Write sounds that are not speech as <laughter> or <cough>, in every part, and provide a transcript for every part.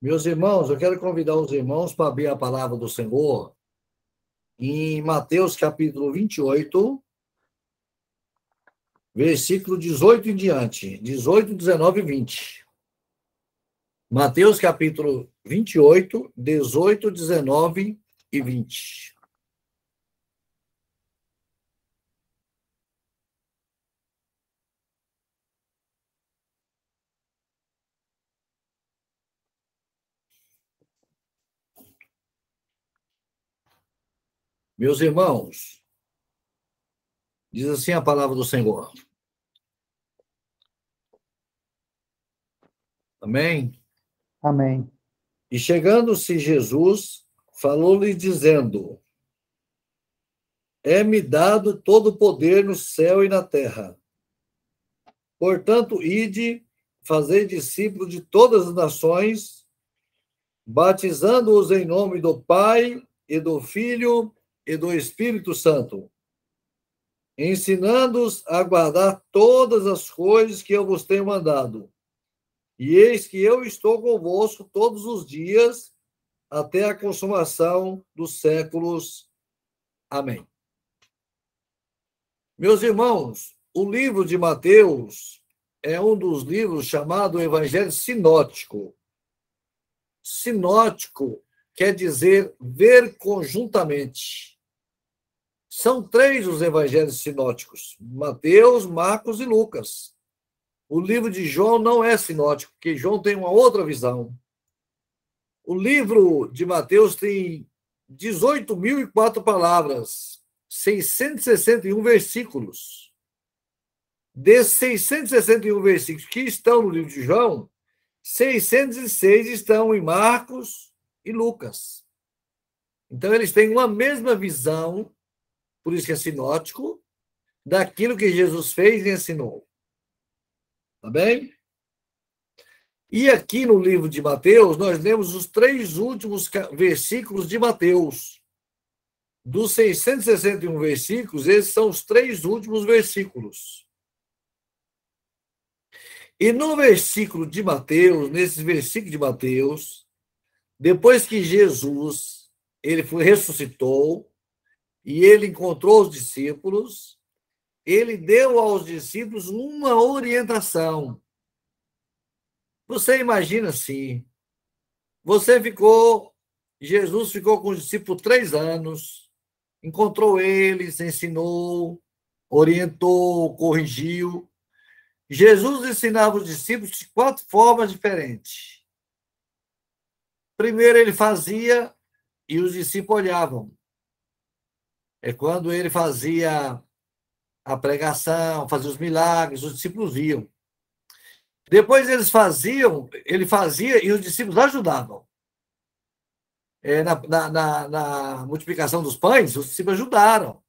Meus irmãos, eu quero convidar os irmãos para abrir a palavra do Senhor em Mateus capítulo 28, versículo 18 em diante. 18, 19 e 20. Mateus capítulo 28, 18, 19 e 20. Meus irmãos, diz assim a palavra do Senhor. Amém? Amém. E chegando-se Jesus, falou-lhe dizendo: É-me dado todo o poder no céu e na terra. Portanto, ide, fazei discípulos de todas as nações, batizando-os em nome do Pai e do Filho e do Espírito Santo, ensinando-os a guardar todas as coisas que eu vos tenho mandado. E eis que eu estou convosco todos os dias até a consumação dos séculos. Amém. Meus irmãos, o livro de Mateus é um dos livros chamado Evangelho Sinótico. Sinótico quer dizer ver conjuntamente. São três os evangelhos sinóticos: Mateus, Marcos e Lucas. O livro de João não é sinótico, porque João tem uma outra visão. O livro de Mateus tem 18.004 palavras, 661 versículos. Desses 661 versículos que estão no livro de João, 606 estão em Marcos e Lucas. Então, eles têm uma mesma visão por isso que é sinótico, daquilo que Jesus fez e ensinou. Tá bem? E aqui no livro de Mateus, nós lemos os três últimos versículos de Mateus. Dos 661 versículos, esses são os três últimos versículos. E no versículo de Mateus, nesse versículo de Mateus, depois que Jesus ele foi ressuscitou, e ele encontrou os discípulos, ele deu aos discípulos uma orientação. Você imagina assim: você ficou, Jesus ficou com os discípulos três anos, encontrou eles, ensinou, orientou, corrigiu. Jesus ensinava os discípulos de quatro formas diferentes. Primeiro, ele fazia e os discípulos olhavam é quando ele fazia a pregação, fazia os milagres, os discípulos viam. Depois eles faziam, ele fazia e os discípulos ajudavam. É, na, na, na, na, multiplicação dos pães, os discípulos ajudaram.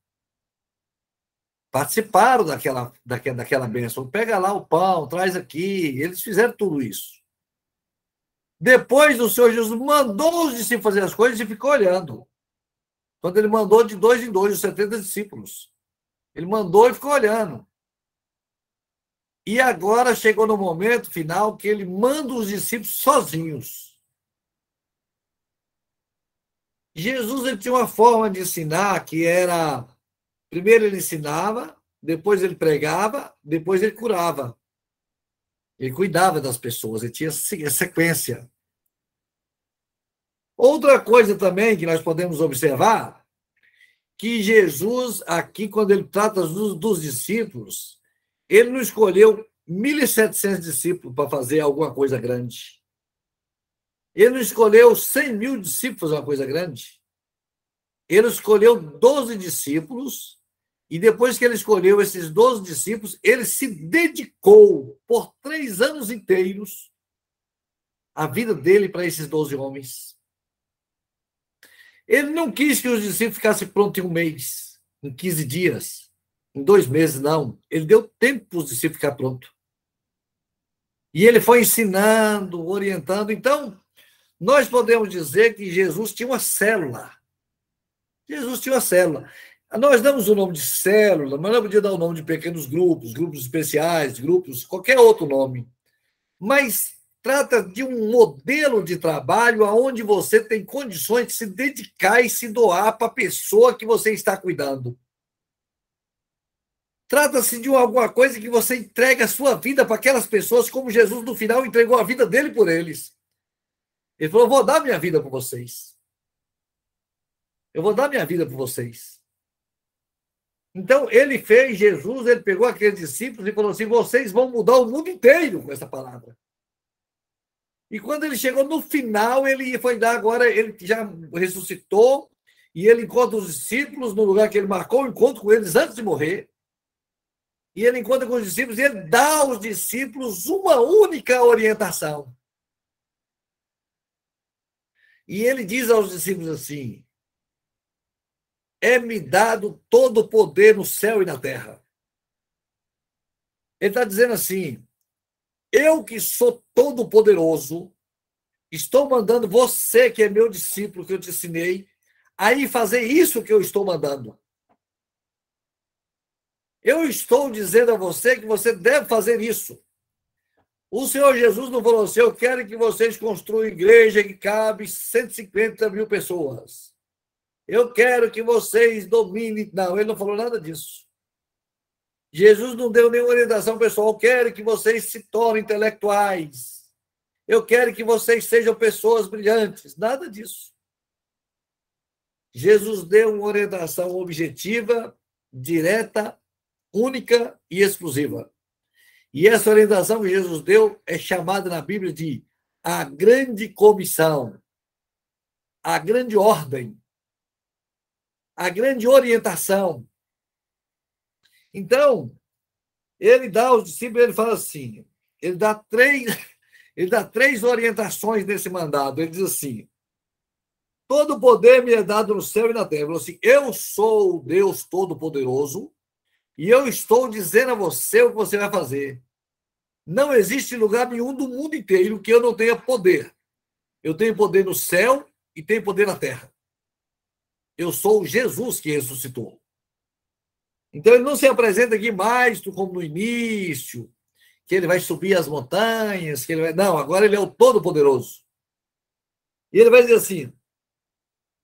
Participaram daquela, daquela, daquela bênção. Pega lá o pão, traz aqui. Eles fizeram tudo isso. Depois o Senhor Jesus mandou os discípulos fazer as coisas e ficou olhando. Quando ele mandou de dois em dois, os 70 discípulos. Ele mandou e ficou olhando. E agora chegou no momento final que ele manda os discípulos sozinhos. Jesus ele tinha uma forma de ensinar que era primeiro ele ensinava, depois ele pregava, depois ele curava. Ele cuidava das pessoas, ele tinha sequência. Outra coisa também que nós podemos observar, que Jesus, aqui, quando ele trata dos, dos discípulos, ele não escolheu 1.700 discípulos para fazer alguma coisa grande. Ele não escolheu 100 mil discípulos para fazer uma coisa grande. Ele escolheu 12 discípulos, e depois que ele escolheu esses 12 discípulos, ele se dedicou por três anos inteiros a vida dele para esses 12 homens. Ele não quis que os discípulos ficassem prontos em um mês, em 15 dias, em dois meses, não. Ele deu tempo para os discípulos ficar prontos. E ele foi ensinando, orientando. Então, nós podemos dizer que Jesus tinha uma célula. Jesus tinha uma célula. Nós damos o nome de célula, mas não podia dar o nome de pequenos grupos, grupos especiais, grupos, qualquer outro nome. Mas trata de um modelo de trabalho onde você tem condições de se dedicar e se doar para a pessoa que você está cuidando. Trata-se de alguma coisa que você entrega a sua vida para aquelas pessoas, como Jesus no final entregou a vida dele por eles. Ele falou: vou dar minha vida por vocês. Eu vou dar minha vida por vocês. Então, ele fez, Jesus, ele pegou aqueles discípulos e falou assim: vocês vão mudar o mundo inteiro com essa palavra. E quando ele chegou no final, ele foi dar agora, ele já ressuscitou, e ele encontra os discípulos no lugar que ele marcou o encontro com eles antes de morrer. E ele encontra com os discípulos e ele dá aos discípulos uma única orientação. E ele diz aos discípulos assim: É-me dado todo o poder no céu e na terra. Ele está dizendo assim: eu que sou todo poderoso, estou mandando você, que é meu discípulo, que eu te ensinei, aí fazer isso que eu estou mandando. Eu estou dizendo a você que você deve fazer isso. O Senhor Jesus não falou assim: eu quero que vocês construam igreja que cabe 150 mil pessoas. Eu quero que vocês dominem. Não, ele não falou nada disso. Jesus não deu nenhuma orientação pessoal. Eu quero que vocês se tornem intelectuais. Eu quero que vocês sejam pessoas brilhantes. Nada disso. Jesus deu uma orientação objetiva, direta, única e exclusiva. E essa orientação que Jesus deu é chamada na Bíblia de a grande comissão, a grande ordem, a grande orientação, então, ele dá aos discípulos, ele fala assim, ele dá três, <laughs> ele dá três orientações nesse mandado. Ele diz assim: todo poder me é dado no céu e na terra. Ele assim: eu sou o Deus Todo-Poderoso e eu estou dizendo a você o que você vai fazer. Não existe lugar nenhum do mundo inteiro que eu não tenha poder. Eu tenho poder no céu e tenho poder na terra. Eu sou Jesus que ressuscitou. Então ele não se apresenta aqui mais como no início, que ele vai subir as montanhas, que ele vai. Não, agora ele é o Todo-Poderoso. E ele vai dizer assim: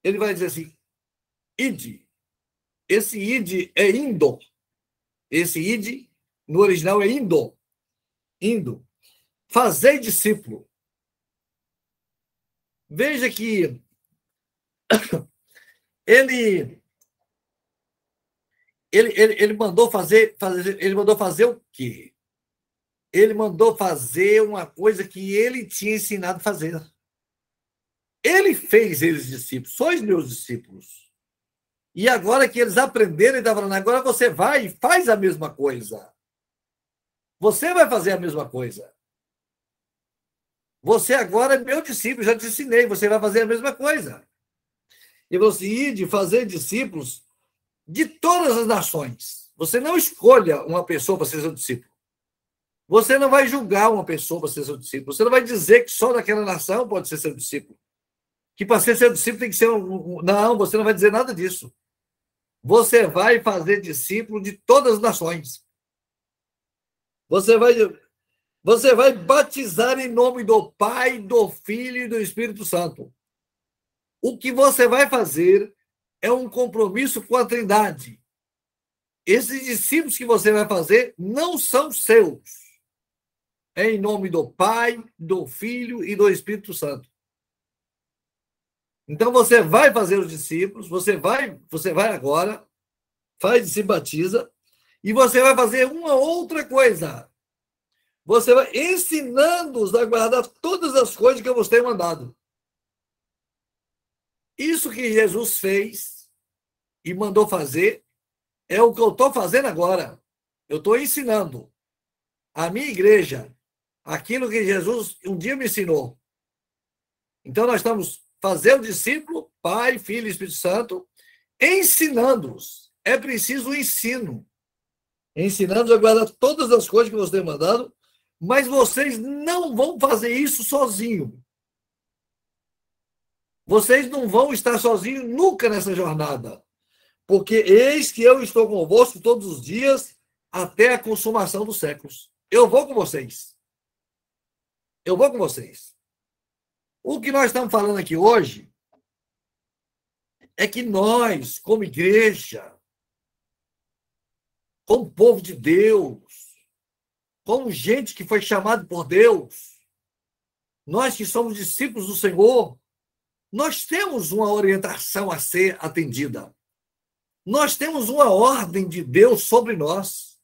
ele vai dizer assim, id. Esse id é indo. Esse id, no original, é indo. Indo. Fazei discípulo. Veja que <coughs> ele ele, ele, ele mandou fazer, fazer, ele mandou fazer o quê? Ele mandou fazer uma coisa que ele tinha ensinado a fazer. Ele fez eles discípulos, sois meus discípulos. E agora que eles aprenderam, ele está falando, agora você vai e faz a mesma coisa. Você vai fazer a mesma coisa. Você agora é meu discípulo, já te ensinei, você vai fazer a mesma coisa. E você ir de fazer discípulos de todas as nações. Você não escolha uma pessoa para ser seu discípulo. Você não vai julgar uma pessoa para ser seu discípulo. Você não vai dizer que só daquela nação pode ser seu discípulo. Que para ser seu discípulo tem que ser um. Não, você não vai dizer nada disso. Você vai fazer discípulo de todas as nações. Você vai, você vai batizar em nome do Pai, do Filho e do Espírito Santo. O que você vai fazer é um compromisso com a Trindade. Esses discípulos que você vai fazer não são seus. É em nome do Pai, do Filho e do Espírito Santo. Então você vai fazer os discípulos, você vai, você vai agora, faz e se batiza, e você vai fazer uma outra coisa. Você vai ensinando-os a guardar todas as coisas que eu vos tenho mandado. Isso que Jesus fez e mandou fazer é o que eu estou fazendo agora. Eu estou ensinando a minha igreja aquilo que Jesus um dia me ensinou. Então, nós estamos fazendo discípulo, Pai, Filho e Espírito Santo, ensinando-os. É preciso o ensino. Ensinando a guardar todas as coisas que você tem mandado, mas vocês não vão fazer isso sozinho. Vocês não vão estar sozinhos nunca nessa jornada porque eis que eu estou convosco todos os dias até a consumação dos séculos. Eu vou com vocês. Eu vou com vocês. O que nós estamos falando aqui hoje é que nós, como igreja, como povo de Deus, como gente que foi chamado por Deus, nós que somos discípulos do Senhor, nós temos uma orientação a ser atendida. Nós temos uma ordem de Deus sobre nós.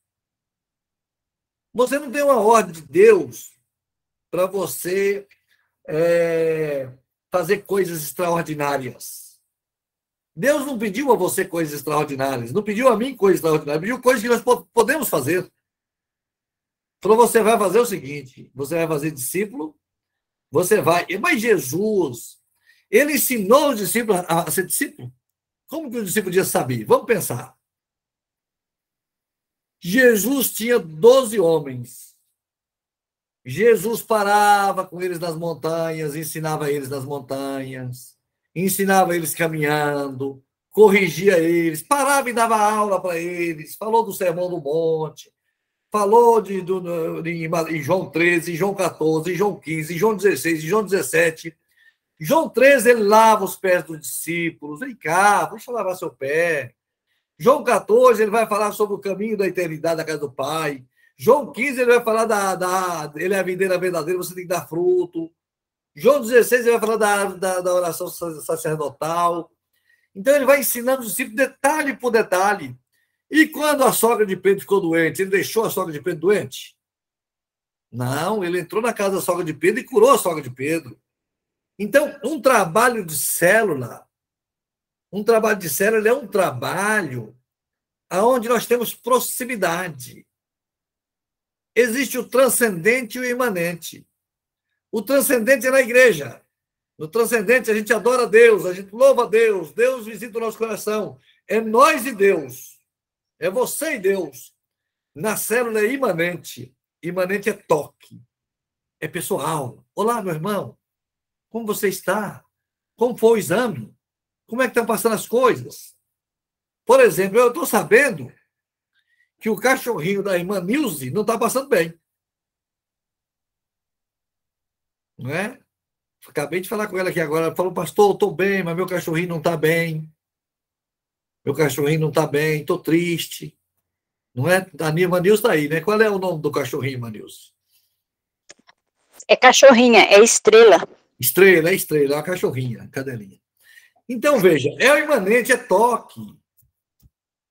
Você não tem uma ordem de Deus para você é, fazer coisas extraordinárias. Deus não pediu a você coisas extraordinárias, não pediu a mim coisas extraordinárias, pediu coisas que nós podemos fazer. Falou, você vai fazer o seguinte: você vai fazer discípulo, você vai. Mas Jesus, ele ensinou os discípulos a ser discípulo. Como que o discípulo podia saber? Vamos pensar. Jesus tinha 12 homens. Jesus parava com eles nas montanhas, ensinava eles nas montanhas, ensinava eles caminhando, corrigia eles, parava e dava aula para eles, falou do sermão do monte, falou de, do, de, em João 13, em João 14, em João 15, em João 16, em João 17, João 13, ele lava os pés dos discípulos. Vem cá, deixa eu lavar seu pé. João 14, ele vai falar sobre o caminho da eternidade da casa do Pai. João 15, ele vai falar da, da. Ele é a videira verdadeira, você tem que dar fruto. João 16, ele vai falar da, da, da oração sacerdotal. Então, ele vai ensinando os discípulos detalhe por detalhe. E quando a sogra de Pedro ficou doente, ele deixou a sogra de Pedro doente? Não, ele entrou na casa da sogra de Pedro e curou a sogra de Pedro. Então, um trabalho de célula, um trabalho de célula é um trabalho aonde nós temos proximidade. Existe o transcendente e o imanente. O transcendente é na igreja. No transcendente, a gente adora Deus, a gente louva Deus, Deus visita o nosso coração. É nós e Deus. É você e Deus. Na célula é imanente. Imanente é toque. É pessoal. Olá, meu irmão. Como você está? Como foi o exame? Como é que estão passando as coisas? Por exemplo, eu estou sabendo que o cachorrinho da irmã Nilce não está passando bem. Não é? Acabei de falar com ela aqui agora. Ela falou, pastor, estou bem, mas meu cachorrinho não está bem. Meu cachorrinho não está bem, estou triste. Não é? A irmã Nilce está aí, né? Qual é o nome do cachorrinho, Nilce? É cachorrinha, é estrela. Estrela, é estrela, é uma cachorrinha, cadelinha. Então, veja, é o imanente, é toque.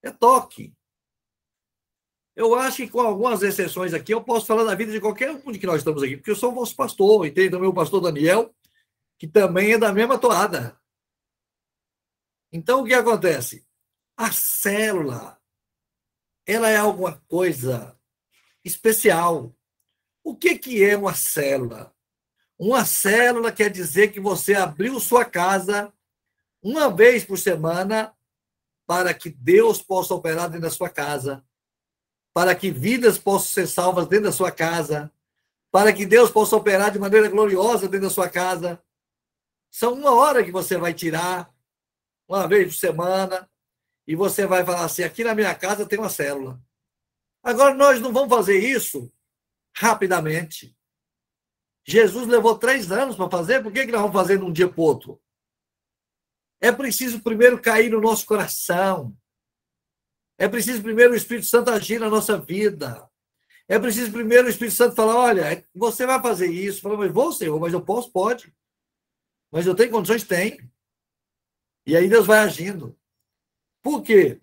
É toque. Eu acho que com algumas exceções aqui, eu posso falar da vida de qualquer um de que nós estamos aqui, porque eu sou o vosso pastor, e tem também o pastor Daniel, que também é da mesma toada. Então, o que acontece? A célula, ela é alguma coisa especial. O que, que é uma célula? Uma célula quer dizer que você abriu sua casa uma vez por semana para que Deus possa operar dentro da sua casa, para que vidas possam ser salvas dentro da sua casa, para que Deus possa operar de maneira gloriosa dentro da sua casa. São uma hora que você vai tirar, uma vez por semana, e você vai falar assim: aqui na minha casa tem uma célula. Agora, nós não vamos fazer isso rapidamente. Jesus levou três anos para fazer, por que, que nós vamos fazer num dia para outro? É preciso primeiro cair no nosso coração. É preciso primeiro o Espírito Santo agir na nossa vida. É preciso primeiro o Espírito Santo falar: olha, você vai fazer isso. Fala, mas vou, Senhor, mas eu posso? Pode. Mas eu tenho condições? Tem. E aí Deus vai agindo. Por quê?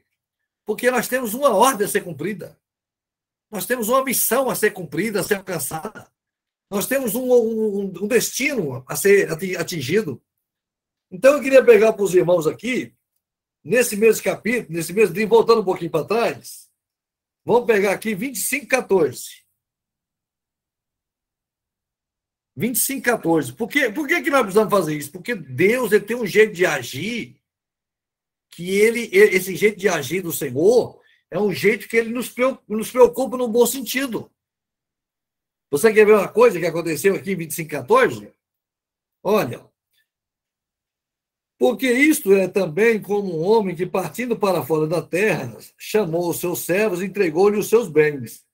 Porque nós temos uma ordem a ser cumprida. Nós temos uma missão a ser cumprida, a ser alcançada. Nós temos um, um, um destino a ser atingido. Então, eu queria pegar para os irmãos aqui, nesse mesmo capítulo, nesse mesmo livro, voltando um pouquinho para trás, vamos pegar aqui 25, 14. 25, 14. Por, quê? Por que, que nós precisamos fazer isso? Porque Deus ele tem um jeito de agir que ele, esse jeito de agir do Senhor é um jeito que ele nos preocupa, nos preocupa no bom sentido. Você quer ver uma coisa que aconteceu aqui em 2514? Olha. Porque isto é também como um homem que, partindo para fora da terra, chamou os seus servos e entregou-lhe os seus bens.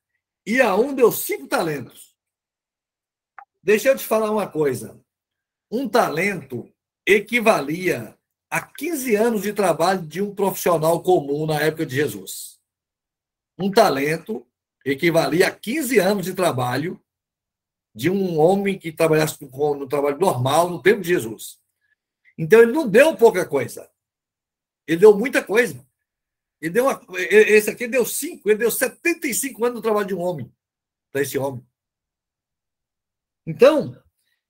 E a um deu cinco talentos. Deixa eu te falar uma coisa. Um talento equivalia a 15 anos de trabalho de um profissional comum na época de Jesus. Um talento equivalia a 15 anos de trabalho de um homem que trabalhasse no trabalho normal no tempo de Jesus. Então ele não deu pouca coisa. Ele deu muita coisa. Ele deu uma, esse aqui deu cinco, ele deu 75 anos no trabalho de um homem, para esse homem. Então,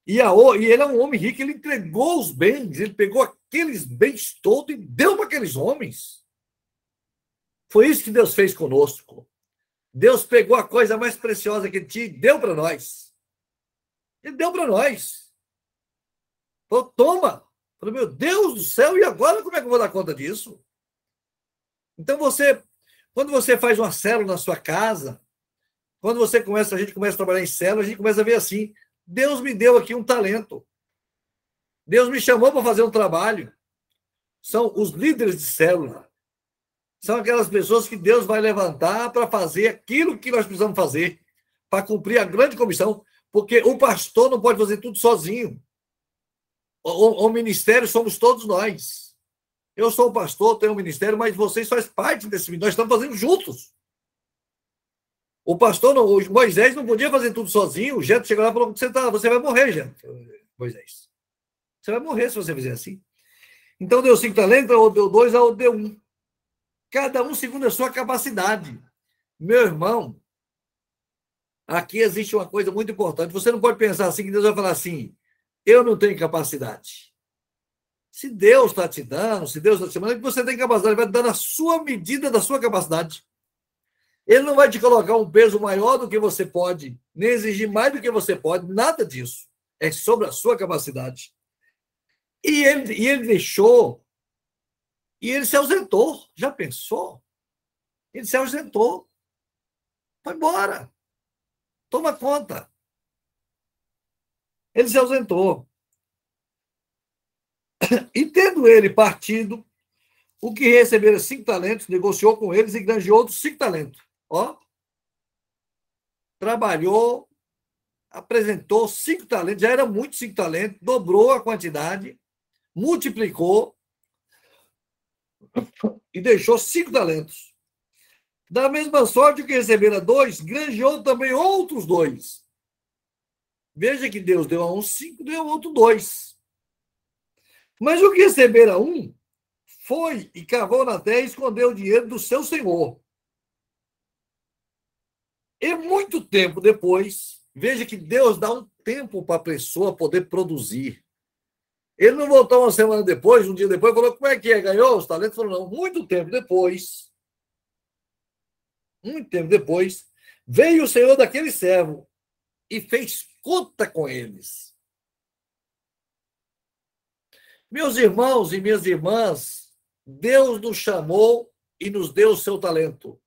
e, a, e ele é um homem rico, ele entregou os bens, ele pegou aqueles bens todos e deu para aqueles homens. Foi isso que Deus fez conosco. Deus pegou a coisa mais preciosa que ele tinha e deu para nós. Ele deu para nós. Falou, toma. Falei, meu Deus do céu, e agora como é que eu vou dar conta disso? Então você, quando você faz uma célula na sua casa, quando você começa, a gente começa a trabalhar em célula, a gente começa a ver assim: Deus me deu aqui um talento. Deus me chamou para fazer um trabalho. São os líderes de célula. São aquelas pessoas que Deus vai levantar para fazer aquilo que nós precisamos fazer, para cumprir a grande comissão, porque o pastor não pode fazer tudo sozinho. O, o, ministério somos todos nós. Eu sou o pastor, tenho um ministério, mas vocês fazem parte desse ministério. Nós estamos fazendo juntos. O pastor, não, o Moisés não podia fazer tudo sozinho. O Jeto chegou lá e falou: você, tá, você vai morrer, Jeto, Moisés. Você vai morrer se você fizer assim. Então deu cinco talentos, ou deu dois, ou deu um. Cada um segundo a sua capacidade. Meu irmão, aqui existe uma coisa muito importante. Você não pode pensar assim que Deus vai falar assim: eu não tenho capacidade. Se Deus está te dando, se Deus está te chamando, é você tem capacidade, ele vai dar na sua medida da sua capacidade. Ele não vai te colocar um peso maior do que você pode, nem exigir mais do que você pode, nada disso. É sobre a sua capacidade. E ele, e ele deixou, e ele se ausentou. Já pensou? Ele se ausentou. Foi embora. Toma conta. Ele se ausentou. E tendo ele partido, o que recebera cinco talentos, negociou com eles e granjeou outros cinco talentos. Ó. Trabalhou, apresentou cinco talentos, já era muito cinco talentos, dobrou a quantidade, multiplicou e deixou cinco talentos. Da mesma sorte que recebera dois, granjeou também outros dois. Veja que Deus deu a um cinco, deu a outro dois. Mas o que recebera um foi e cavou na terra e escondeu o dinheiro do seu senhor. E muito tempo depois, veja que Deus dá um tempo para a pessoa poder produzir. Ele não voltou uma semana depois, um dia depois, falou: como é que é? Ganhou os talentos? Falou: não. Muito tempo depois, muito tempo depois, veio o senhor daquele servo e fez conta com eles. Meus irmãos e minhas irmãs, Deus nos chamou e nos deu o seu talento.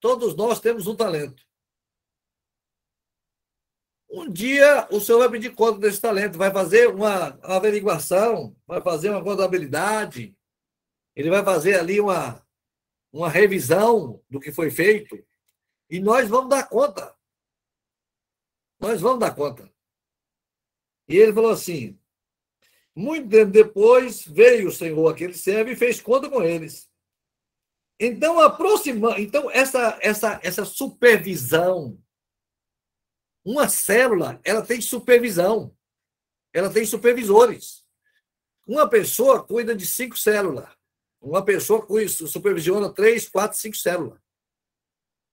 Todos nós temos um talento. Um dia o senhor vai pedir conta desse talento, vai fazer uma averiguação, vai fazer uma contabilidade, ele vai fazer ali uma, uma revisão do que foi feito, e nós vamos dar conta. Nós vamos dar conta. E ele falou assim: muito tempo depois, veio o Senhor aquele servo e fez conta com eles. Então, aproxima, então essa, essa, essa supervisão, uma célula, ela tem supervisão, ela tem supervisores. Uma pessoa cuida de cinco células, uma pessoa cuida, supervisiona três, quatro, cinco células.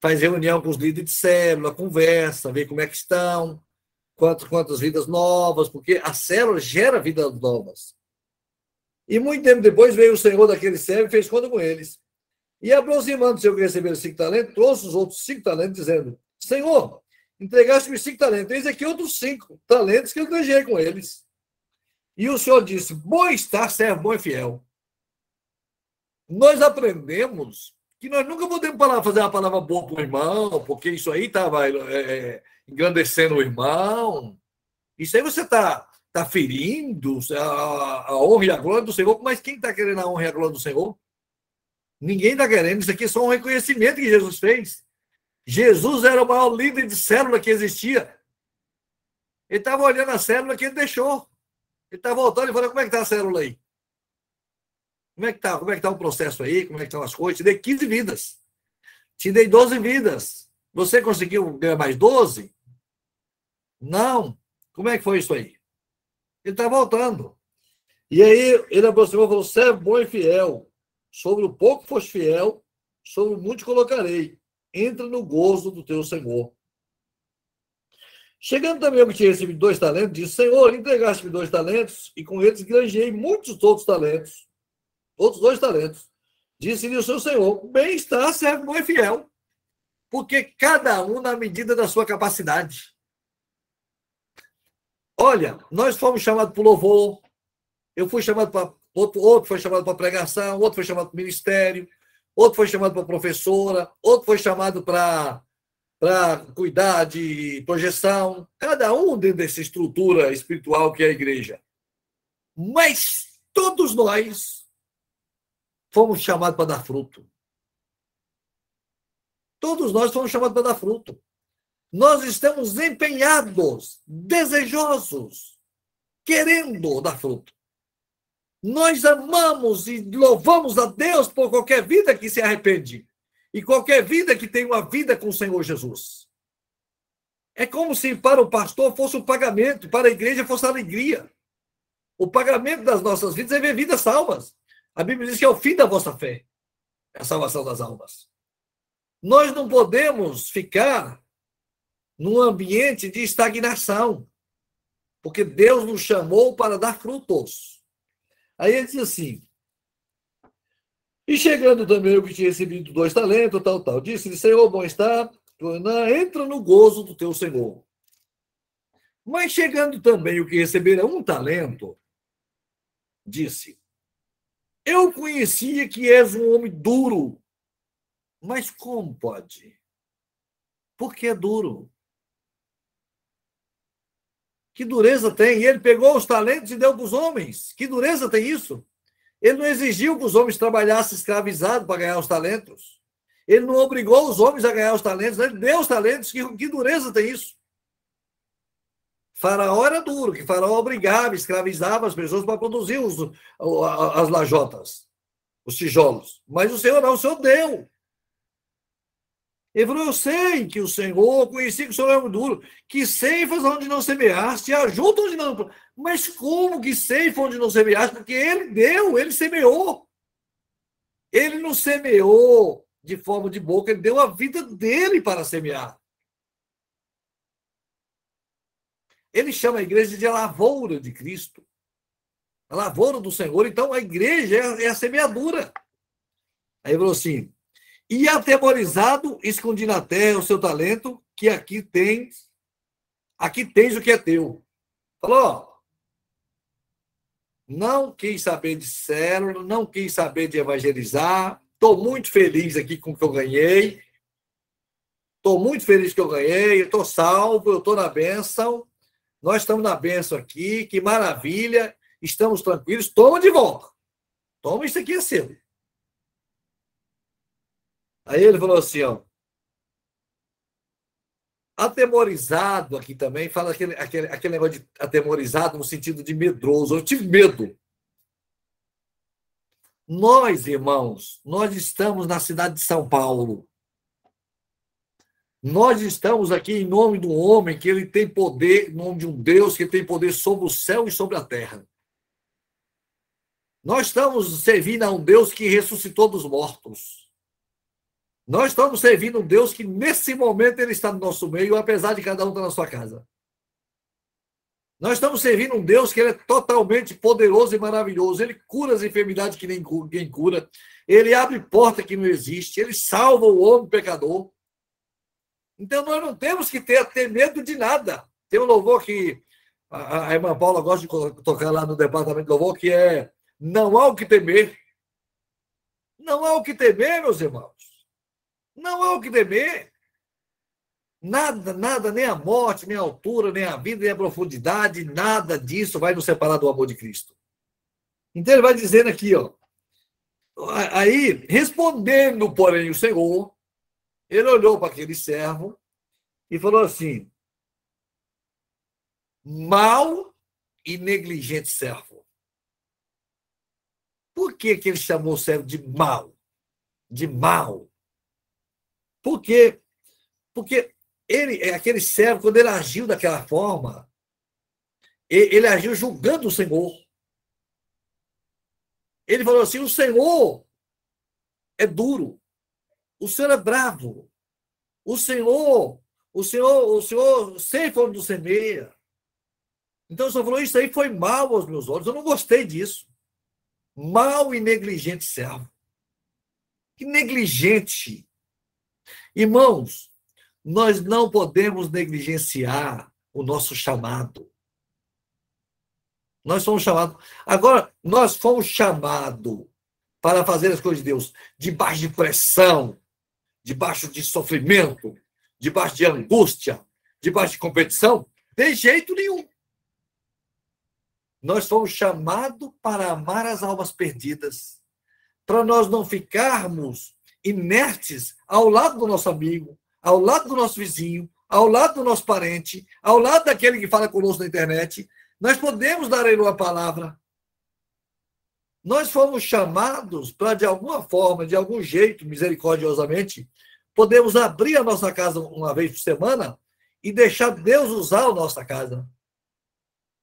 Faz reunião com os líderes de célula, conversa, vê como é que estão, quantas, quantas vidas novas, porque a célula gera vidas novas. E muito tempo depois veio o Senhor daquele servo e fez conta com eles. E aproximando-se o que recebeu cinco talentos, trouxe os outros cinco talentos, dizendo: Senhor, entregaste-me cinco talentos, eis aqui outros cinco talentos que eu ganhei com eles. E o Senhor disse: Bom está, servo bom e fiel. Nós aprendemos que nós nunca podemos fazer uma palavra boa para o irmão, porque isso aí estava é, é, engrandecendo o irmão. Isso aí você está tá ferindo a, a, honra e a glória do Senhor, mas quem está querendo a honra e a glória do Senhor? Ninguém está querendo. Isso aqui é só um reconhecimento que Jesus fez. Jesus era o maior líder de célula que existia. Ele estava olhando a célula que ele deixou. Ele está voltando e falando, como é que está a célula aí? Como é que está? Como é que tá o processo aí? Como é que estão as coisas? Te dei 15 vidas. Te dei 12 vidas. Você conseguiu ganhar mais 12? Não. Como é que foi isso aí? Ele está voltando. E aí ele aproximou e falou: servo bom e fiel. Sobre o pouco foste fiel, sobre o muito colocarei. Entra no gozo do teu Senhor. Chegando também eu que tinha recebido dois talentos, disse: Senhor, entregaste-me dois talentos, e com eles granjei muitos outros talentos. Outros dois talentos. Disse-lhe o seu Senhor: Bem está, servo bom e fiel. Porque cada um na medida da sua capacidade. Olha, nós fomos chamados para louvor, eu fui chamado para. Outro, outro foi chamado para pregação, outro foi chamado para ministério, outro foi chamado para professora, outro foi chamado para para cuidar de projeção, cada um dentro dessa estrutura espiritual que é a igreja. Mas todos nós fomos chamados para dar fruto. Todos nós fomos chamados para dar fruto. Nós estamos empenhados, desejosos, querendo dar fruto. Nós amamos e louvamos a Deus por qualquer vida que se arrepende e qualquer vida que tem uma vida com o Senhor Jesus. É como se para o pastor fosse o pagamento, para a igreja fosse a alegria. O pagamento das nossas vidas é ver vidas salvas. A Bíblia diz que é o fim da vossa fé, é a salvação das almas. Nós não podemos ficar num ambiente de estagnação, porque Deus nos chamou para dar frutos. Aí ele diz assim: e chegando também o que tinha recebido dois talentos, tal, tal, disse-lhe: Senhor, bom está, entra no gozo do teu Senhor. Mas chegando também o que recebera um talento, disse: Eu conhecia que és um homem duro, mas como pode? Porque é duro. Que dureza tem? E ele pegou os talentos e deu para os homens. Que dureza tem isso? Ele não exigiu que os homens trabalhassem escravizados para ganhar os talentos. Ele não obrigou os homens a ganhar os talentos, ele deu os talentos. Que, que dureza tem isso? Faraó era duro, que Faraó obrigava, escravizava as pessoas para produzir os, as lajotas, os tijolos. Mas o Senhor não, o Senhor deu. Ele falou: Eu sei que o Senhor, conheci que o Senhor é muito duro, que ceifas onde não semeaste, ajuda onde não. Mas como que ceifa onde não semeaste? Porque ele deu, ele semeou. Ele não semeou de forma de boca, ele deu a vida dele para semear. Ele chama a igreja de lavoura de Cristo. A lavoura do Senhor. Então, a igreja é a semeadura. Aí falou assim: e atemorizado, escondi na terra o seu talento, que aqui tens, aqui tens o que é teu. Falou, não quis saber de célula, não quis saber de evangelizar. Estou muito feliz aqui com o que eu ganhei. Estou muito feliz que eu ganhei. Estou salvo, eu estou na bênção. Nós estamos na bênção aqui, que maravilha. Estamos tranquilos. Toma de volta. Toma isso aqui é seu. Aí ele falou assim, ó. Atemorizado aqui também, fala aquele, aquele, aquele negócio de atemorizado no sentido de medroso. Eu tive medo. Nós, irmãos, nós estamos na cidade de São Paulo. Nós estamos aqui em nome um homem que ele tem poder, em nome de um Deus que tem poder sobre o céu e sobre a terra. Nós estamos servindo a um Deus que ressuscitou dos mortos. Nós estamos servindo um Deus que, nesse momento, ele está no nosso meio, apesar de cada um estar na sua casa. Nós estamos servindo um Deus que ele é totalmente poderoso e maravilhoso. Ele cura as enfermidades que ninguém cura. Ele abre porta que não existe. Ele salva o homem pecador. Então, nós não temos que ter, ter medo de nada. Tem um louvor que a, a irmã Paula gosta de tocar lá no departamento de louvor, que é Não há o que temer. Não há o que temer, meus irmãos. Não há o que temer. Nada, nada, nem a morte, nem a altura, nem a vida, nem a profundidade, nada disso vai nos separar do amor de Cristo. Então ele vai dizendo aqui, ó. Aí, respondendo, porém, o Senhor, ele olhou para aquele servo e falou assim: mau e negligente servo. Por que, que ele chamou o servo de mal? De mal. Por quê? Porque ele, aquele servo, quando ele agiu daquela forma, ele agiu julgando o Senhor. Ele falou assim: o Senhor é duro, o Senhor é bravo, o Senhor, o Senhor, o Senhor sempre onde semeia. Então o Senhor falou: Isso aí foi mal aos meus olhos, eu não gostei disso. Mal e negligente servo. Que negligente. Irmãos, nós não podemos negligenciar o nosso chamado. Nós somos chamados. Agora, nós fomos chamados para fazer as coisas de Deus debaixo de pressão, debaixo de sofrimento, debaixo de angústia, debaixo de competição? De jeito nenhum. Nós fomos chamados para amar as almas perdidas, para nós não ficarmos inertes ao lado do nosso amigo, ao lado do nosso vizinho, ao lado do nosso parente, ao lado daquele que fala conosco na internet. Nós podemos dar a ele uma palavra. Nós fomos chamados para, de alguma forma, de algum jeito, misericordiosamente, podemos abrir a nossa casa uma vez por semana e deixar Deus usar a nossa casa.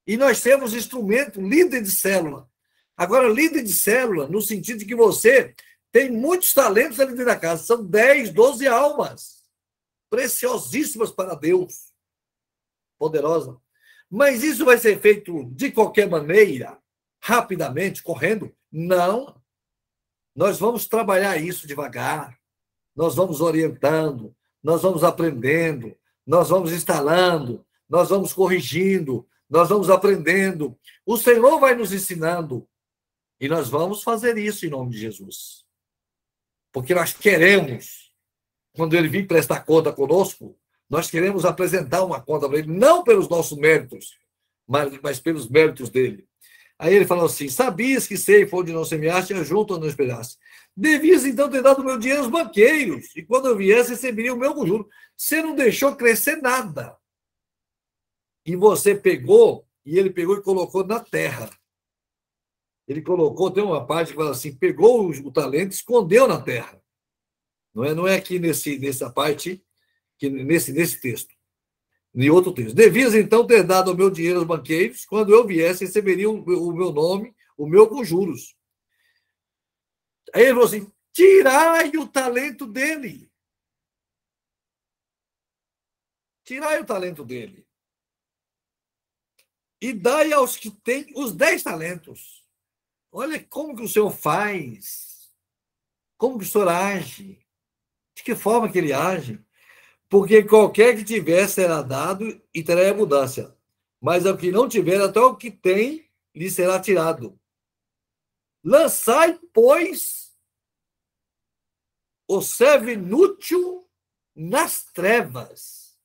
E nós temos instrumento, líder de célula. Agora, líder de célula, no sentido de que você tem muitos talentos ali dentro da casa. São 10, 12 almas. Preciosíssimas para Deus. Poderosa. Mas isso vai ser feito de qualquer maneira, rapidamente, correndo? Não. Nós vamos trabalhar isso devagar. Nós vamos orientando, nós vamos aprendendo, nós vamos instalando, nós vamos corrigindo, nós vamos aprendendo. O Senhor vai nos ensinando. E nós vamos fazer isso em nome de Jesus. Porque nós queremos, quando ele vir prestar conta conosco, nós queremos apresentar uma conta para ele, não pelos nossos méritos, mas, mas pelos méritos dele. Aí ele falou assim: Sabias que sei onde não semeaste, junto ou não esperaste. Devias então ter dado meu dinheiro aos banqueiros, e quando eu viesse, receberia o meu juro. Você não deixou crescer nada e você pegou, e ele pegou e colocou na terra. Ele colocou, tem uma parte que fala assim, pegou o, o talento, escondeu na terra. Não é, não é aqui nesse, nessa parte, que, nesse, nesse texto. Em outro texto. Devias então ter dado o meu dinheiro aos banqueiros, quando eu viesse, receberiam o, meu nome, o meu com juros. Aí ele falou assim: tirai o talento dele. Tirai o talento dele e dai aos que têm os dez talentos. Olha como que o Senhor faz, como que o Senhor age, de que forma que ele age. Porque qualquer que tiver será dado e terá abundância, mas ao que não tiver, até o que tem lhe será tirado. Lançai, pois, o servo inútil nas trevas.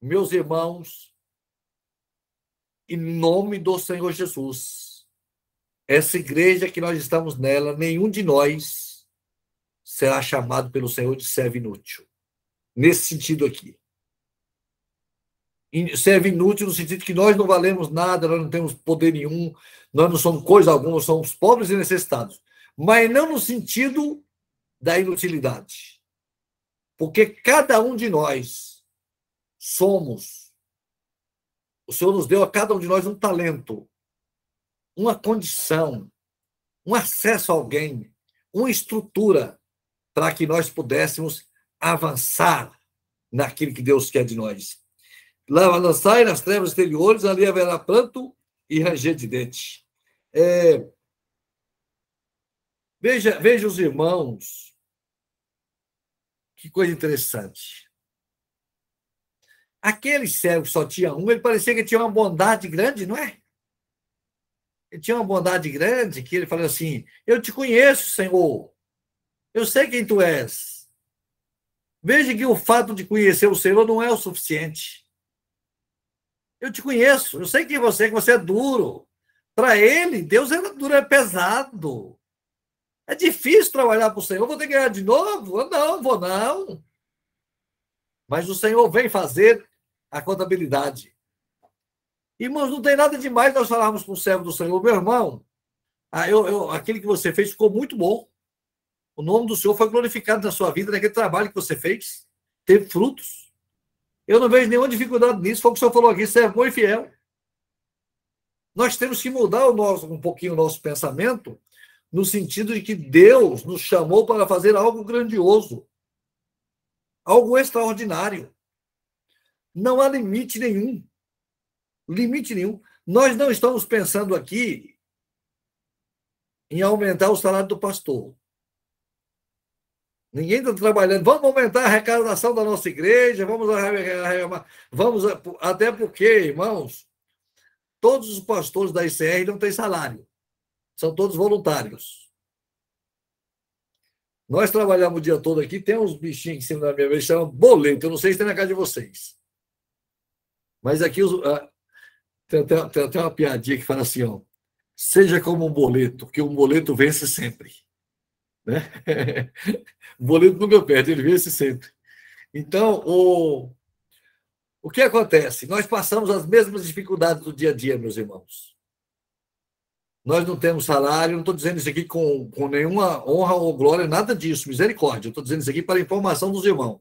Meus irmãos, em nome do Senhor Jesus. Essa igreja que nós estamos nela, nenhum de nós será chamado pelo Senhor de servo inútil. Nesse sentido aqui. Servo inútil no sentido que nós não valemos nada, nós não temos poder nenhum, nós não somos coisa alguma, nós somos pobres e necessitados. Mas não no sentido da inutilidade. Porque cada um de nós somos o Senhor nos deu a cada um de nós um talento, uma condição, um acesso a alguém, uma estrutura para que nós pudéssemos avançar naquilo que Deus quer de nós. Lançai nas trevas exteriores, ali haverá pranto e ranger de dente. É... Veja, veja os irmãos, que coisa interessante. Aquele servo só tinha um, ele parecia que tinha uma bondade grande, não é? Ele tinha uma bondade grande que ele falou assim: Eu te conheço, Senhor. Eu sei quem tu és. Veja que o fato de conhecer o Senhor não é o suficiente. Eu te conheço, eu sei quem você é, que você é duro. Para ele, Deus é duro, é pesado. É difícil trabalhar para o Senhor. Vou ter que ganhar de novo? Não, vou não. Mas o Senhor vem fazer a contabilidade. Irmãos, não tem nada demais nós falarmos com o servo do Senhor, meu irmão. Ah, eu, eu, aquele que você fez ficou muito bom. O nome do Senhor foi glorificado na sua vida, naquele trabalho que você fez. Teve frutos. Eu não vejo nenhuma dificuldade nisso. Foi o que o Senhor falou aqui, servo bom e fiel. Nós temos que mudar o nosso, um pouquinho o nosso pensamento, no sentido de que Deus nos chamou para fazer algo grandioso, algo extraordinário. Não há limite nenhum. Limite nenhum. Nós não estamos pensando aqui em aumentar o salário do pastor. Ninguém está trabalhando. Vamos aumentar a arrecadação da nossa igreja, vamos vamos até porque, irmãos, todos os pastores da ICR não têm salário. São todos voluntários. Nós trabalhamos o dia todo aqui, tem uns bichinhos em cima da minha mesa, chamam boleto. Eu não sei se tem na casa de vocês. Mas aqui os, ah, tem, tem, tem até uma piadinha que fala assim, ó. Seja como um boleto, que um boleto vence sempre. Né? <laughs> o boleto nunca perde, ele vence sempre. Então, o, o que acontece? Nós passamos as mesmas dificuldades do dia a dia, meus irmãos. Nós não temos salário, não estou dizendo isso aqui com, com nenhuma honra ou glória, nada disso, misericórdia. Estou dizendo isso aqui para informação dos irmãos.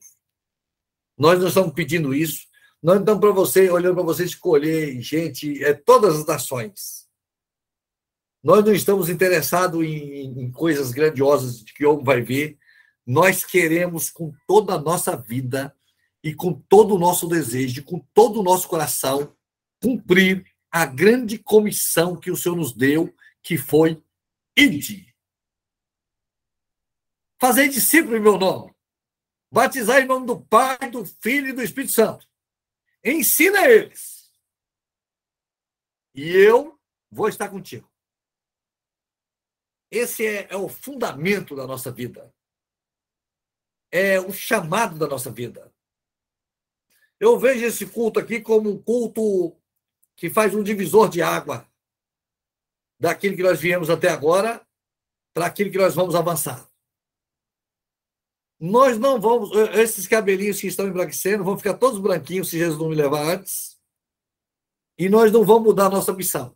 Nós não estamos pedindo isso. Nós não estamos para você, olhando para você escolher gente, é todas as nações. Nós não estamos interessados em, em coisas grandiosas de que o homem vai ver. Nós queremos, com toda a nossa vida e com todo o nosso desejo, com todo o nosso coração, cumprir a grande comissão que o Senhor nos deu, que foi ide. Fazer discípulo em meu nome. Batizar em nome do Pai, do Filho e do Espírito Santo. Ensina eles. E eu vou estar contigo. Esse é, é o fundamento da nossa vida. É o chamado da nossa vida. Eu vejo esse culto aqui como um culto que faz um divisor de água daquilo que nós viemos até agora para aquilo que nós vamos avançar. Nós não vamos, esses cabelinhos que estão embranquecendo vão ficar todos branquinhos se Jesus não me levar antes. E nós não vamos mudar nossa missão.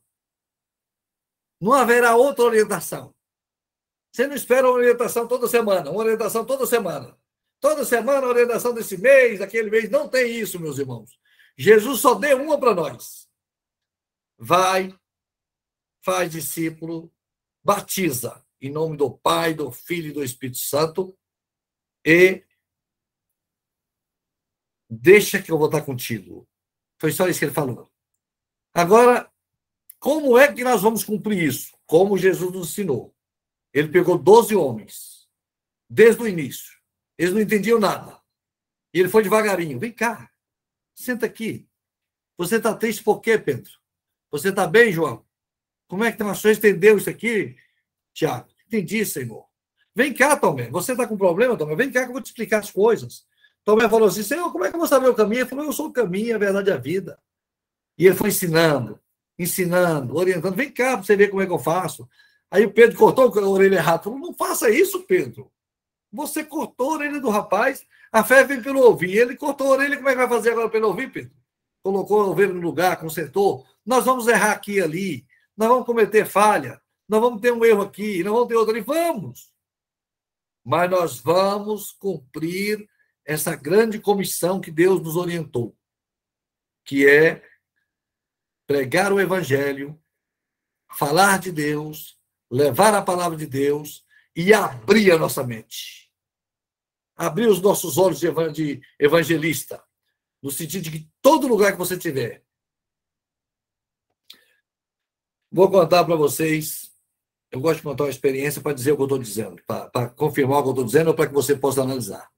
Não haverá outra orientação. Você não espera uma orientação toda semana, uma orientação toda semana. Toda semana, a orientação desse mês, daquele mês. Não tem isso, meus irmãos. Jesus só deu uma para nós. Vai, faz discípulo, batiza em nome do Pai, do Filho e do Espírito Santo e deixa que eu vou estar contigo. Foi só isso que ele falou. Agora, como é que nós vamos cumprir isso? Como Jesus nos ensinou. Ele pegou 12 homens, desde o início. Eles não entendiam nada. E ele foi devagarinho. Vem cá, senta aqui. Você está triste por quê, Pedro? Você está bem, João? Como é que tá? Você entendeu isso aqui, Tiago? Entendi, Senhor. Vem cá, Tomé. Você está com problema, Tomé? Vem cá que eu vou te explicar as coisas. Tomé falou assim: Senhor, como é que eu vou saber o caminho? Ele falou: Eu sou o caminho, a verdade e a vida. E ele foi ensinando, ensinando, orientando. Vem cá para você ver como é que eu faço. Aí o Pedro cortou a orelha errada. Falou: não faça isso, Pedro. Você cortou a orelha do rapaz, a fé vem pelo ouvir. Ele cortou a orelha, como é que vai fazer agora pelo ouvir, Pedro? Colocou a ovelha no lugar, consertou. Nós vamos errar aqui e ali. Nós vamos cometer falha. Nós vamos ter um erro aqui, nós vamos ter outro ali. Vamos! Mas nós vamos cumprir essa grande comissão que Deus nos orientou, que é pregar o evangelho, falar de Deus, levar a palavra de Deus e abrir a nossa mente. Abrir os nossos olhos de evangelista, no sentido de que todo lugar que você tiver. Vou contar para vocês. Eu gosto de contar uma experiência para dizer o que eu estou dizendo, para confirmar o que eu estou dizendo ou para que você possa analisar.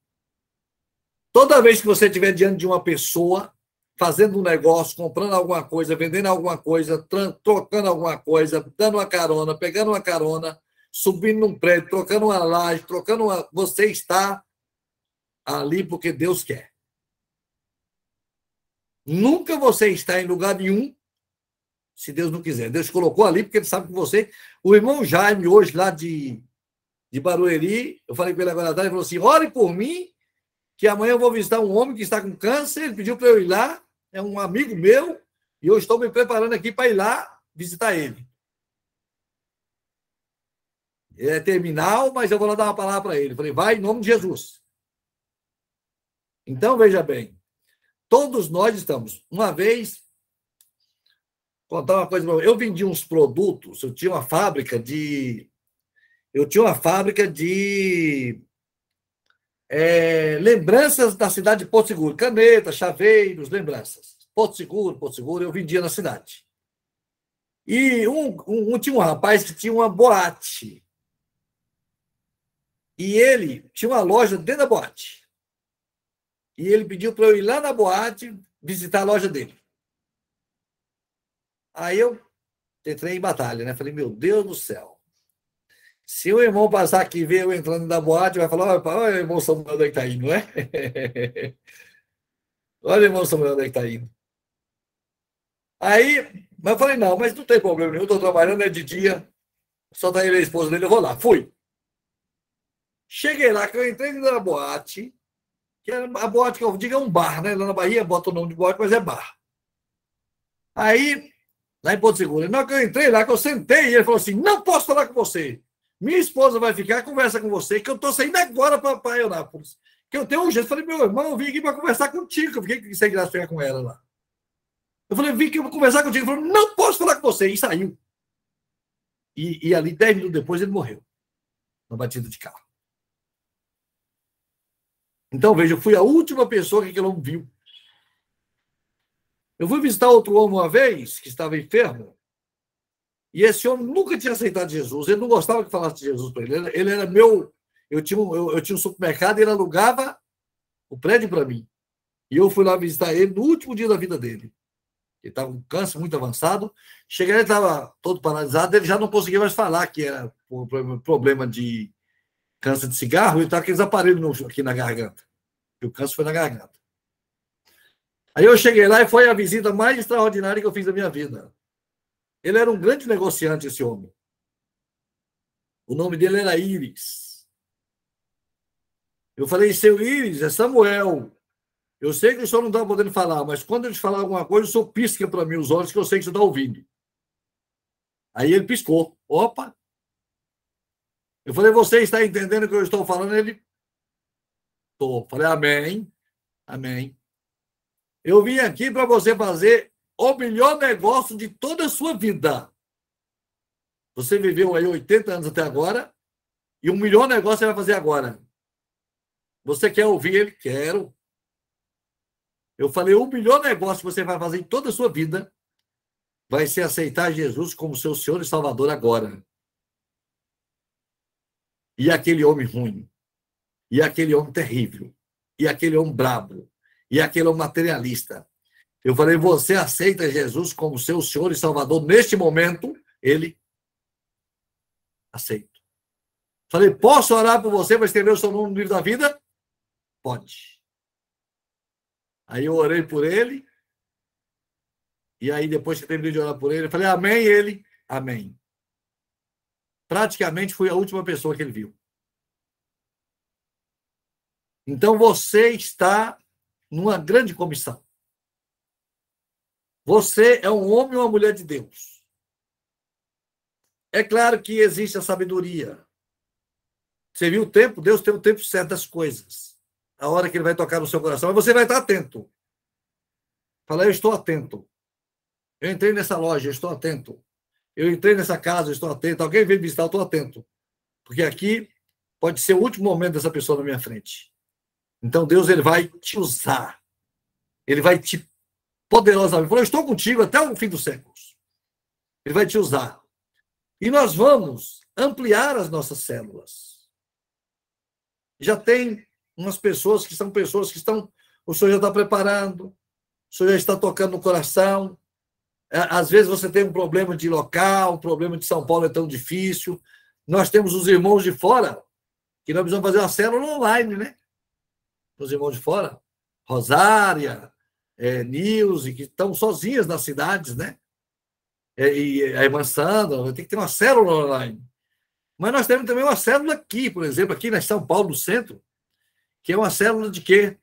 Toda vez que você estiver diante de uma pessoa fazendo um negócio, comprando alguma coisa, vendendo alguma coisa, trocando alguma coisa, dando uma carona, pegando uma carona, subindo num prédio, trocando uma laje, trocando uma. Você está ali porque Deus quer. Nunca você está em lugar nenhum se Deus não quiser. Deus colocou ali porque ele sabe que você. O irmão Jaime, hoje lá de, de Barueri, eu falei com ele agora ele falou assim: ore por mim, que amanhã eu vou visitar um homem que está com câncer. Ele pediu para eu ir lá é um amigo meu, E eu estou me preparando aqui para ir lá visitar ele. é terminal, mas eu vou lá dar uma palavra para ele. Falei, vai em nome de Jesus. Então, veja bem, todos nós estamos. Uma vez, contar uma coisa para eu vendi uns produtos, eu tinha uma fábrica de. Eu tinha uma fábrica de é, lembranças da cidade de Porto Seguro, caneta, chaveiros, lembranças. Porto Seguro, Porto Seguro, eu vendia na cidade. E um, um, um tinha um rapaz que tinha uma boate. E ele tinha uma loja dentro da boate. E ele pediu para eu ir lá na boate visitar a loja dele. Aí eu entrei em batalha, né? Falei, meu Deus do céu. Se o irmão passar aqui e ver eu entrando na boate, vai falar, olha o irmão Samuel onde é está indo, não é? olha o irmão Samuel onde é <laughs> está indo. Aí, mas eu falei, não, mas não tem problema nenhum, estou trabalhando, é de dia, só está ele e a esposa dele, eu vou lá. Fui. Cheguei lá, que eu entrei na boate, que era a boate que eu digo é um bar, né? Lá na Bahia bota o nome de boate, mas é bar. Aí, lá em Porto Seguro, na hora que eu entrei lá, que eu sentei, ele falou assim: não posso falar com você. Minha esposa vai ficar, conversa com você, que eu estou saindo agora para Eunápolis. Que eu tenho um jeito. Falei, meu irmão, eu vim aqui para conversar contigo. Eu fiquei sem graça ficar com ela lá. Eu falei, vim aqui para conversar contigo. Ele falou, não posso falar com você. E saiu. E, e ali, dez minutos depois, ele morreu. Na batida de carro. Então, veja, eu fui a última pessoa que aquele homem viu. Eu fui visitar outro homem uma vez, que estava enfermo, e esse homem nunca tinha aceitado Jesus. Ele não gostava que falasse de Jesus para ele. ele. era meu. Eu tinha, um, eu, eu tinha um supermercado e ele alugava o prédio para mim. E eu fui lá visitar ele no último dia da vida dele. Ele estava com câncer muito avançado. Cheguei, ele estava todo paralisado, ele já não conseguia mais falar que era um problema de câncer de cigarro, ele estava com aqueles aparelhos aqui na garganta. E o câncer foi na garganta. Aí eu cheguei lá e foi a visita mais extraordinária que eu fiz da minha vida. Ele era um grande negociante, esse homem. O nome dele era Íris. Eu falei, seu Íris, é Samuel. Eu sei que o senhor não está podendo falar, mas quando ele falar alguma coisa, o senhor pisca para mim os olhos, que eu sei que você está ouvindo. Aí ele piscou. Opa! Eu falei, você está entendendo o que eu estou falando? Ele. Estou. Falei, amém. Amém. Eu vim aqui para você fazer o melhor negócio de toda a sua vida. Você viveu aí 80 anos até agora, e o melhor negócio você vai fazer agora. Você quer ouvir ele? Quero. Eu falei, o melhor negócio que você vai fazer em toda a sua vida vai ser aceitar Jesus como seu Senhor e Salvador agora. E aquele homem ruim, e aquele homem terrível, e aquele homem brabo, e aquele homem materialista, eu falei, você aceita Jesus como seu Senhor e Salvador neste momento? Ele aceito. Falei, posso orar por você para escrever o seu nome no livro da vida? Pode. Aí eu orei por ele. E aí, depois que terminei de orar por ele, eu falei, amém, ele, amém. Praticamente fui a última pessoa que ele viu. Então você está numa grande comissão. Você é um homem ou uma mulher de Deus. É claro que existe a sabedoria. Você viu o tempo? Deus tem o tempo certo das coisas. A hora que ele vai tocar no seu coração. Mas você vai estar atento. Fala, eu estou atento. Eu entrei nessa loja, eu estou atento. Eu entrei nessa casa, eu estou atento. Alguém veio visitar, eu estou atento. Porque aqui pode ser o último momento dessa pessoa na minha frente. Então Deus ele vai te usar. Ele vai te poderosamente. Falou: estou contigo até o fim dos séculos. Ele vai te usar. E nós vamos ampliar as nossas células. Já tem umas pessoas que são pessoas que estão. O senhor já está preparando, o senhor já está tocando no coração. É, às vezes você tem um problema de local, um problema de São Paulo é tão difícil. Nós temos os irmãos de fora, que nós precisamos fazer uma célula online, né? Os irmãos de fora. Rosária, é, Nilce, que estão sozinhas nas cidades, né? É, e a irmã Sandra, tem que ter uma célula online. Mas nós temos também uma célula aqui, por exemplo, aqui na São Paulo, no centro, que é uma célula de quê?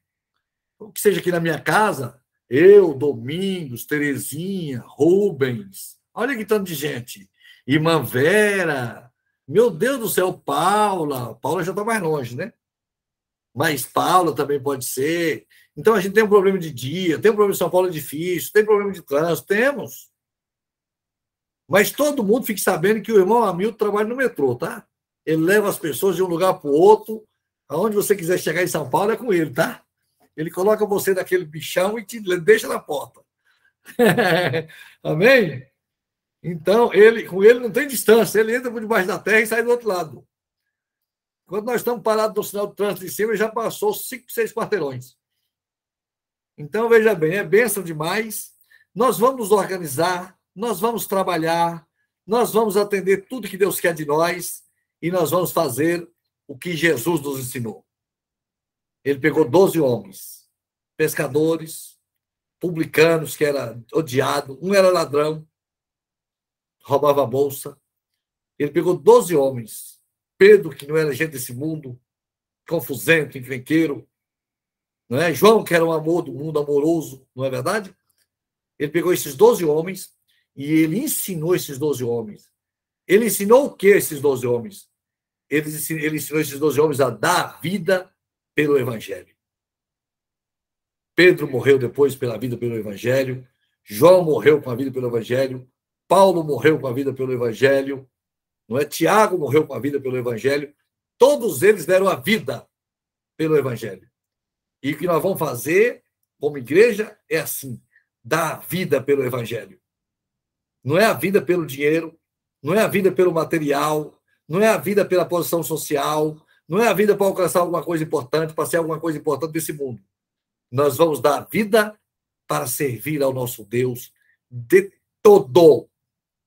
Que seja aqui na minha casa, Eu, Domingos, Terezinha, Rubens. Olha que tanto de gente. Irmã Vera. Meu Deus do céu, Paula. Paula já está mais longe, né? Mas Paula também pode ser. Então a gente tem um problema de dia, tem um problema de São Paulo é difícil, tem problema de trânsito, temos. Mas todo mundo fique sabendo que o irmão Hamilton trabalha no metrô, tá? Ele leva as pessoas de um lugar para o outro, aonde você quiser chegar em São Paulo é com ele, tá? Ele coloca você naquele bichão e te deixa na porta. <laughs> Amém? Então, ele, com ele não tem distância, ele entra por debaixo da terra e sai do outro lado. Quando nós estamos parados no sinal de trânsito de cima, ele já passou cinco, seis quarteirões. Então, veja bem, é bênção demais. Nós vamos organizar, nós vamos trabalhar, nós vamos atender tudo que Deus quer de nós e nós vamos fazer o que Jesus nos ensinou. Ele pegou 12 homens, pescadores, publicanos, que era odiado, um era ladrão, roubava a bolsa. Ele pegou 12 homens. Pedro, que não era gente desse mundo, confusento, encrenqueiro. Não é? João, que era um amor do mundo amoroso, não é verdade? Ele pegou esses 12 homens e ele ensinou esses 12 homens. Ele ensinou o que esses 12 homens? Ele ensinou, ele ensinou esses 12 homens a dar vida pelo Evangelho. Pedro morreu depois pela vida pelo Evangelho. João morreu com a vida pelo Evangelho. Paulo morreu com a vida pelo Evangelho. Não é? Tiago morreu com a vida pelo Evangelho. Todos eles deram a vida pelo Evangelho. E o que nós vamos fazer como igreja é assim: dar a vida pelo Evangelho. Não é a vida pelo dinheiro, não é a vida pelo material, não é a vida pela posição social, não é a vida para alcançar alguma coisa importante, para ser alguma coisa importante desse mundo. Nós vamos dar a vida para servir ao nosso Deus de todo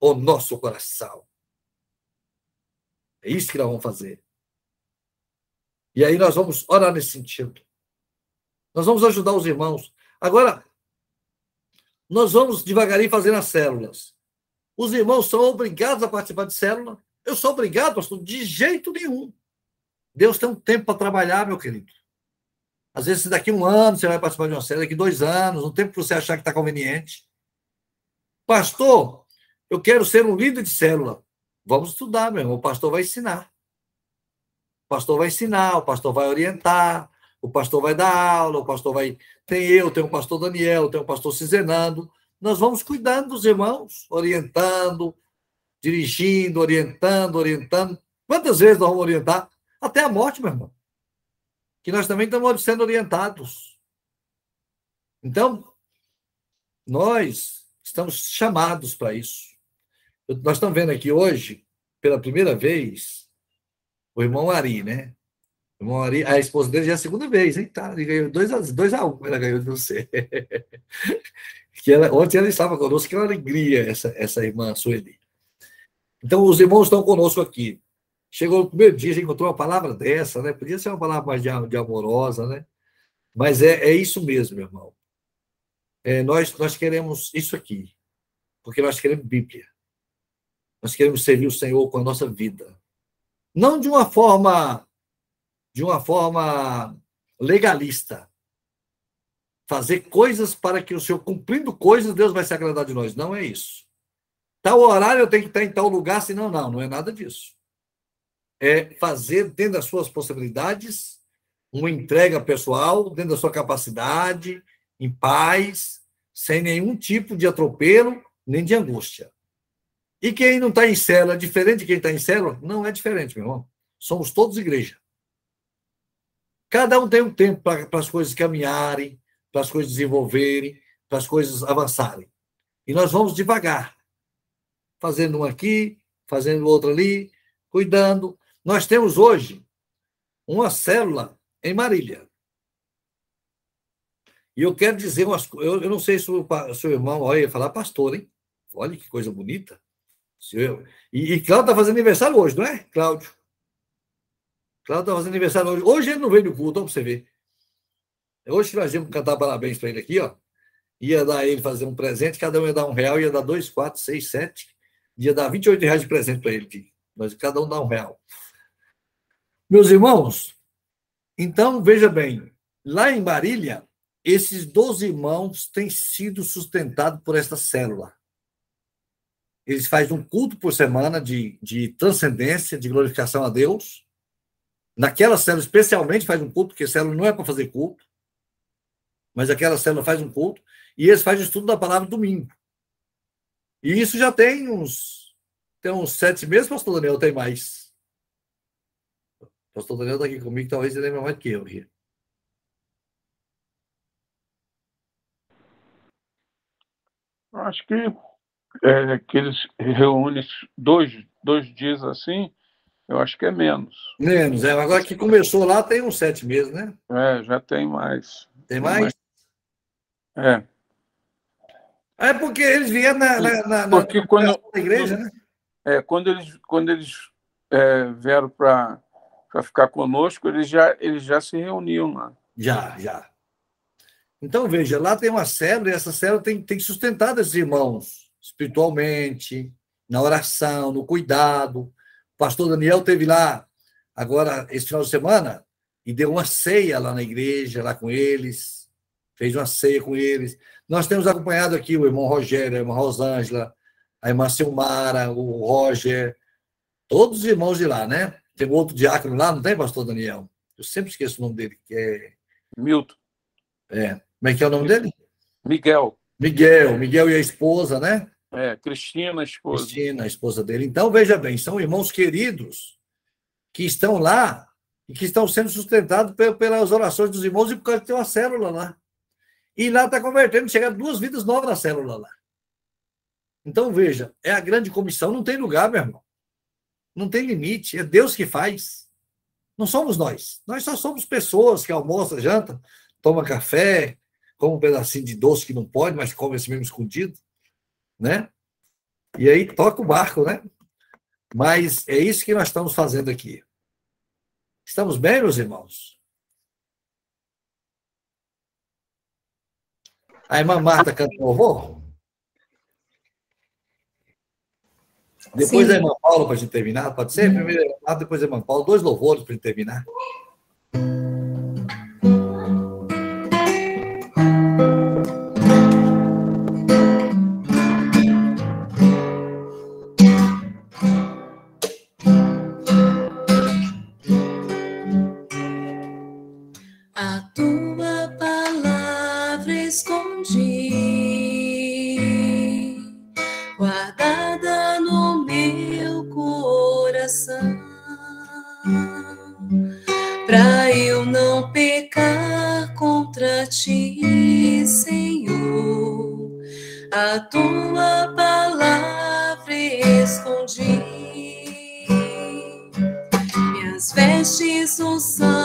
o nosso coração. É isso que nós vamos fazer. E aí nós vamos orar nesse sentido. Nós vamos ajudar os irmãos. Agora, nós vamos devagarinho fazendo as células. Os irmãos são obrigados a participar de célula? Eu sou obrigado, pastor? De jeito nenhum. Deus tem um tempo para trabalhar, meu querido. Às vezes, daqui um ano você vai participar de uma série, daqui dois anos, um tempo que você achar que está conveniente. Pastor, eu quero ser um líder de célula. Vamos estudar, meu irmão. O pastor vai ensinar. O pastor vai ensinar, o pastor vai orientar, o pastor vai dar aula, o pastor vai. Tem eu, tem o pastor Daniel, tem o pastor Cizenando. Nós vamos cuidando dos irmãos, orientando, dirigindo, orientando, orientando. Quantas vezes nós vamos orientar? Até a morte, meu irmão. Que nós também estamos sendo orientados. Então, nós estamos chamados para isso. Nós estamos vendo aqui hoje, pela primeira vez, o irmão Ari, né? Ari, a esposa dele já é a segunda vez, hein? Tá, ele ganhou 2 a 1 dois a um, ela ganhou de você. <laughs> que ela, ontem ela estava conosco, que alegria essa, essa irmã Sueli. Então, os irmãos estão conosco aqui. Chegou no primeiro dia, já encontrou uma palavra dessa, né? Podia ser uma palavra mais de, de amorosa, né? Mas é, é isso mesmo, meu irmão. É, nós, nós queremos isso aqui, porque nós queremos Bíblia. Nós queremos servir o Senhor com a nossa vida. Não de uma forma de uma forma legalista. Fazer coisas para que o Senhor, cumprindo coisas, Deus vai se agradar de nós. Não é isso. Tal horário eu tenho que estar em tal lugar, senão não, não é nada disso é fazer, dentro das suas possibilidades, uma entrega pessoal, dentro da sua capacidade, em paz, sem nenhum tipo de atropelo, nem de angústia. E quem não está em célula, diferente de quem está em célula, não é diferente, meu irmão. Somos todos igreja. Cada um tem um tempo para as coisas caminharem, para as coisas desenvolverem, para as coisas avançarem. E nós vamos devagar, fazendo um aqui, fazendo outro ali, cuidando, nós temos hoje uma célula em Marília. E eu quero dizer umas coisas. Eu não sei se o seu irmão olha ia falar pastor, hein? Olha que coisa bonita. E, e Cláudio está fazendo aniversário hoje, não é, Cláudio? Cláudio está fazendo aniversário hoje. Hoje ele não veio no culto, para você ver. Hoje nós íamos cantar parabéns para ele aqui, ó. Ia dar ele fazer um presente, cada um ia dar um real, ia dar dois, quatro, seis, sete. Ia dar 28 reais de presente para ele. Mas cada um dá um real. Meus irmãos, então veja bem, lá em Marília, esses 12 irmãos têm sido sustentados por esta célula. Eles fazem um culto por semana de, de transcendência, de glorificação a Deus. Naquela célula, especialmente, faz um culto, porque célula não é para fazer culto, mas aquela célula faz um culto, e eles fazem estudo da palavra domingo. E isso já tem uns, tem uns sete meses, pastor Daniel, tem mais. Pastor Daniel está aqui comigo, talvez ele lembre mais do que eu aqui. Acho que é, que eles reúnem dois, dois dias assim, eu acho que é menos. Menos, é. Agora que começou lá tem uns sete meses, né? É, já tem mais. Tem mais? É. É porque eles vieram na, na, na, porque quando, na igreja, né? É, quando eles, quando eles é, vieram para ficar conosco, eles já, eles já se reuniam lá. Já, já. Então, veja, lá tem uma célula e essa célula tem, tem sustentado esses irmãos espiritualmente, na oração, no cuidado. Pastor Daniel teve lá agora, esse final de semana, e deu uma ceia lá na igreja, lá com eles, fez uma ceia com eles. Nós temos acompanhado aqui o irmão Rogério, a irmã Rosângela, a irmã Silmara, o Roger, todos os irmãos de lá, né? Tem outro diácono lá, não tem, pastor Daniel? Eu sempre esqueço o nome dele, que é. Milton. É. Como é que é o nome dele? Miguel. Miguel, Miguel e a esposa, né? É, Cristina, a esposa. Cristina, a esposa dele. Então, veja bem, são irmãos queridos que estão lá e que estão sendo sustentados pelas orações dos irmãos e por causa de ter uma célula lá. E lá está convertendo, chega duas vidas novas na célula lá. Então, veja, é a grande comissão, não tem lugar, meu irmão. Não tem limite, é Deus que faz. Não somos nós. Nós só somos pessoas que almoçam, janta, toma café, come um pedacinho de doce que não pode, mas come esse mesmo escondido, né? E aí toca o barco, né? Mas é isso que nós estamos fazendo aqui. Estamos bem, meus irmãos? A irmã Marta canta louvor? Depois Sim. a irmã Paula, para a gente terminar, pode ser? Primeiro a irmã Marta, depois a irmã Paula, dois louvores para a gente terminar. Brilha.